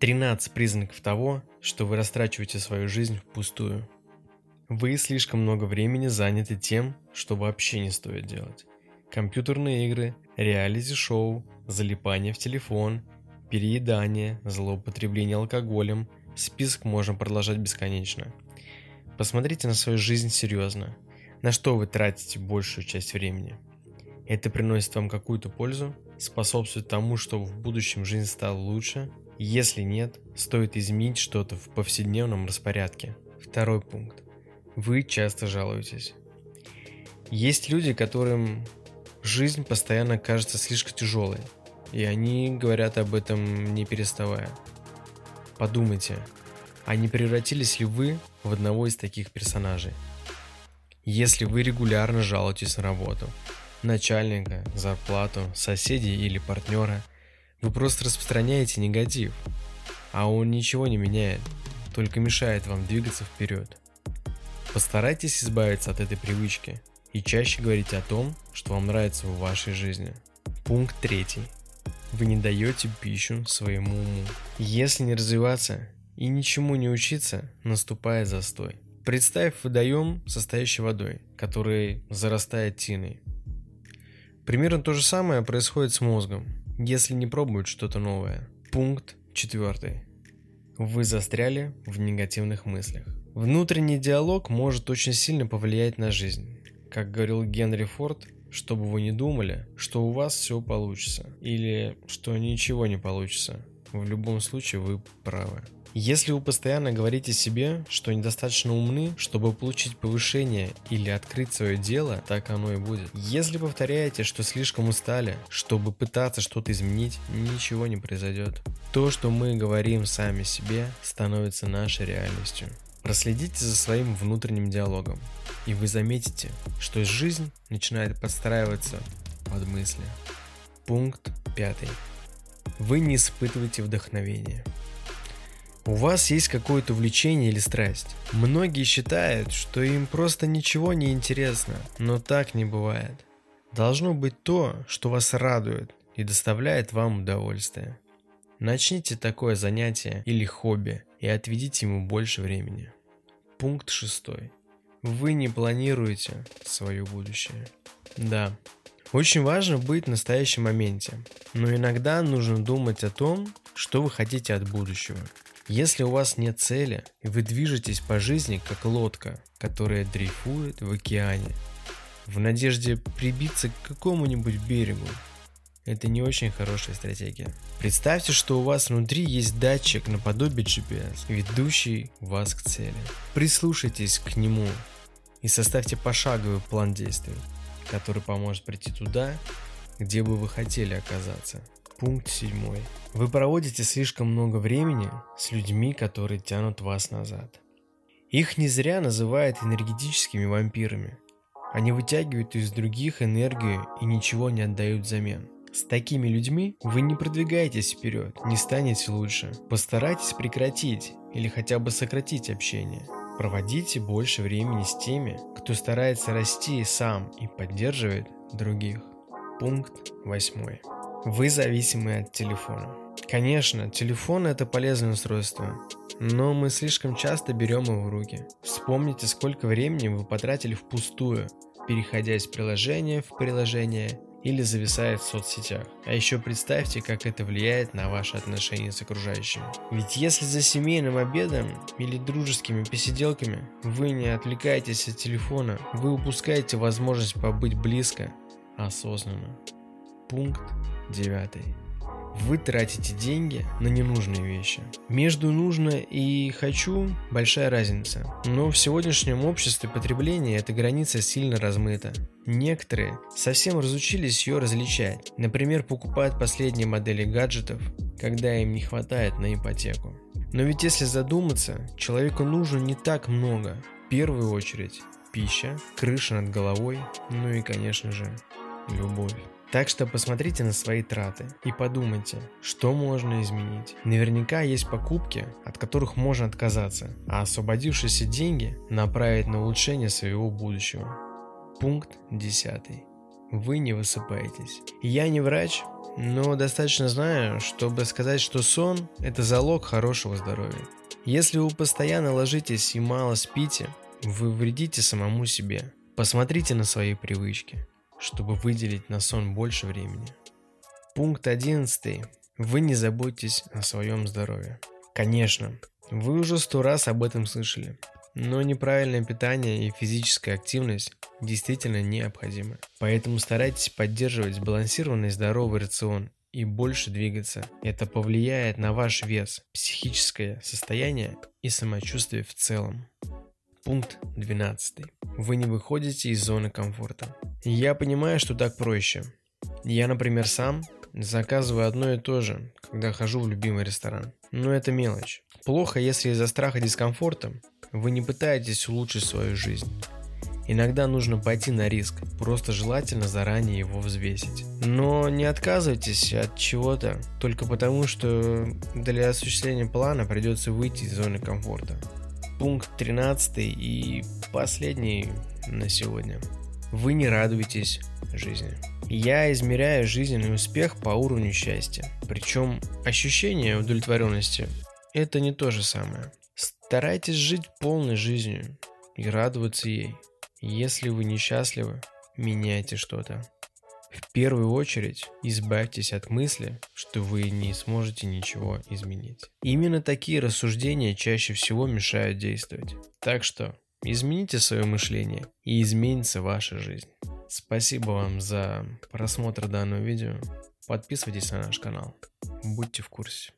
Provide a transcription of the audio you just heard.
13 признаков того, что вы растрачиваете свою жизнь впустую. Вы слишком много времени заняты тем, что вообще не стоит делать. Компьютерные игры, реалити-шоу, залипание в телефон, переедание, злоупотребление алкоголем. Список можно продолжать бесконечно. Посмотрите на свою жизнь серьезно. На что вы тратите большую часть времени? Это приносит вам какую-то пользу? Способствует тому, чтобы в будущем жизнь стала лучше? Если нет, стоит изменить что-то в повседневном распорядке. Второй пункт. Вы часто жалуетесь. Есть люди, которым жизнь постоянно кажется слишком тяжелой, и они говорят об этом не переставая. Подумайте, а не превратились ли вы в одного из таких персонажей? Если вы регулярно жалуетесь на работу, начальника, зарплату, соседей или партнера, вы просто распространяете негатив, а он ничего не меняет, только мешает вам двигаться вперед. Постарайтесь избавиться от этой привычки и чаще говорите о том, что вам нравится в вашей жизни. Пункт третий. Вы не даете пищу своему уму. Если не развиваться и ничему не учиться, наступает застой. Представь водоем, состоящий водой, который зарастает тиной. Примерно то же самое происходит с мозгом, если не пробуют что-то новое. Пункт четвертый. Вы застряли в негативных мыслях. Внутренний диалог может очень сильно повлиять на жизнь. Как говорил Генри Форд, чтобы вы не думали, что у вас все получится, или что ничего не получится. В любом случае вы правы. Если вы постоянно говорите себе, что недостаточно умны, чтобы получить повышение или открыть свое дело, так оно и будет. Если повторяете, что слишком устали, чтобы пытаться что-то изменить, ничего не произойдет. То, что мы говорим сами себе, становится нашей реальностью. Проследите за своим внутренним диалогом, и вы заметите, что жизнь начинает подстраиваться под мысли. Пункт пятый. Вы не испытываете вдохновения. У вас есть какое-то увлечение или страсть. Многие считают, что им просто ничего не интересно, но так не бывает. Должно быть то, что вас радует и доставляет вам удовольствие. Начните такое занятие или хобби и отведите ему больше времени. Пункт шестой. Вы не планируете свое будущее. Да, очень важно быть в настоящем моменте, но иногда нужно думать о том, что вы хотите от будущего. Если у вас нет цели, и вы движетесь по жизни как лодка, которая дрейфует в океане, в надежде прибиться к какому-нибудь берегу, это не очень хорошая стратегия. Представьте, что у вас внутри есть датчик наподобие GPS, ведущий вас к цели. Прислушайтесь к нему и составьте пошаговый план действий, который поможет прийти туда, где бы вы хотели оказаться. Пункт 7. Вы проводите слишком много времени с людьми, которые тянут вас назад. Их не зря называют энергетическими вампирами. Они вытягивают из других энергию и ничего не отдают взамен. С такими людьми вы не продвигаетесь вперед, не станете лучше. Постарайтесь прекратить или хотя бы сократить общение. Проводите больше времени с теми, кто старается расти сам и поддерживает других. Пункт 8. Вы зависимы от телефона. Конечно, телефон это полезное устройство, но мы слишком часто берем его в руки. Вспомните, сколько времени вы потратили впустую, переходя из приложения в приложение или зависая в соцсетях. А еще представьте, как это влияет на ваши отношения с окружающими. Ведь если за семейным обедом или дружескими посиделками вы не отвлекаетесь от телефона, вы упускаете возможность побыть близко, осознанно. Пункт 9. Вы тратите деньги на ненужные вещи. Между нужно и хочу большая разница. Но в сегодняшнем обществе потребления эта граница сильно размыта. Некоторые совсем разучились ее различать. Например, покупают последние модели гаджетов, когда им не хватает на ипотеку. Но ведь если задуматься, человеку нужно не так много. В первую очередь пища, крыша над головой, ну и конечно же любовь. Так что посмотрите на свои траты и подумайте, что можно изменить. Наверняка есть покупки, от которых можно отказаться, а освободившиеся деньги направить на улучшение своего будущего. Пункт 10. Вы не высыпаетесь. Я не врач, но достаточно знаю, чтобы сказать, что сон – это залог хорошего здоровья. Если вы постоянно ложитесь и мало спите, вы вредите самому себе. Посмотрите на свои привычки, чтобы выделить на сон больше времени. Пункт 11. Вы не заботитесь о своем здоровье. Конечно, вы уже сто раз об этом слышали, но неправильное питание и физическая активность действительно необходимы. Поэтому старайтесь поддерживать сбалансированный здоровый рацион и больше двигаться. Это повлияет на ваш вес, психическое состояние и самочувствие в целом. Пункт 12. Вы не выходите из зоны комфорта. Я понимаю, что так проще. Я, например, сам заказываю одно и то же, когда хожу в любимый ресторан. Но это мелочь. Плохо, если из-за страха дискомфорта вы не пытаетесь улучшить свою жизнь. Иногда нужно пойти на риск, просто желательно заранее его взвесить. Но не отказывайтесь от чего-то только потому, что для осуществления плана придется выйти из зоны комфорта. Пункт 13 и последний на сегодня. Вы не радуетесь жизни. Я измеряю жизненный успех по уровню счастья. Причем ощущение удовлетворенности – это не то же самое. Старайтесь жить полной жизнью и радоваться ей. Если вы несчастливы, меняйте что-то. В первую очередь избавьтесь от мысли, что вы не сможете ничего изменить. Именно такие рассуждения чаще всего мешают действовать. Так что измените свое мышление и изменится ваша жизнь. Спасибо вам за просмотр данного видео. Подписывайтесь на наш канал. Будьте в курсе.